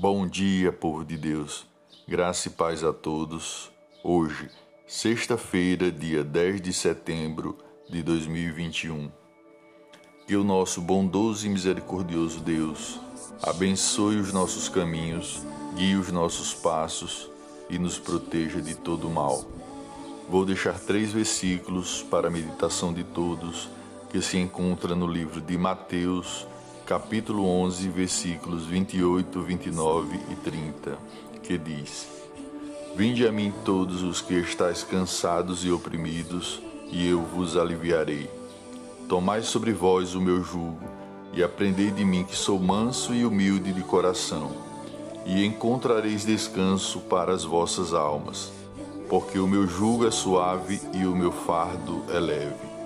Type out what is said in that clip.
Bom dia, povo de Deus. Graça e paz a todos. Hoje, sexta-feira, dia 10 de setembro de 2021. Que o nosso bondoso e misericordioso Deus abençoe os nossos caminhos, guie os nossos passos e nos proteja de todo mal. Vou deixar três versículos para a meditação de todos que se encontra no livro de Mateus, capítulo 11, versículos 28, 29 e 30, que diz: Vinde a mim todos os que estáis cansados e oprimidos, e eu vos aliviarei. Tomai sobre vós o meu jugo, e aprendei de mim que sou manso e humilde de coração, e encontrareis descanso para as vossas almas, porque o meu jugo é suave e o meu fardo é leve.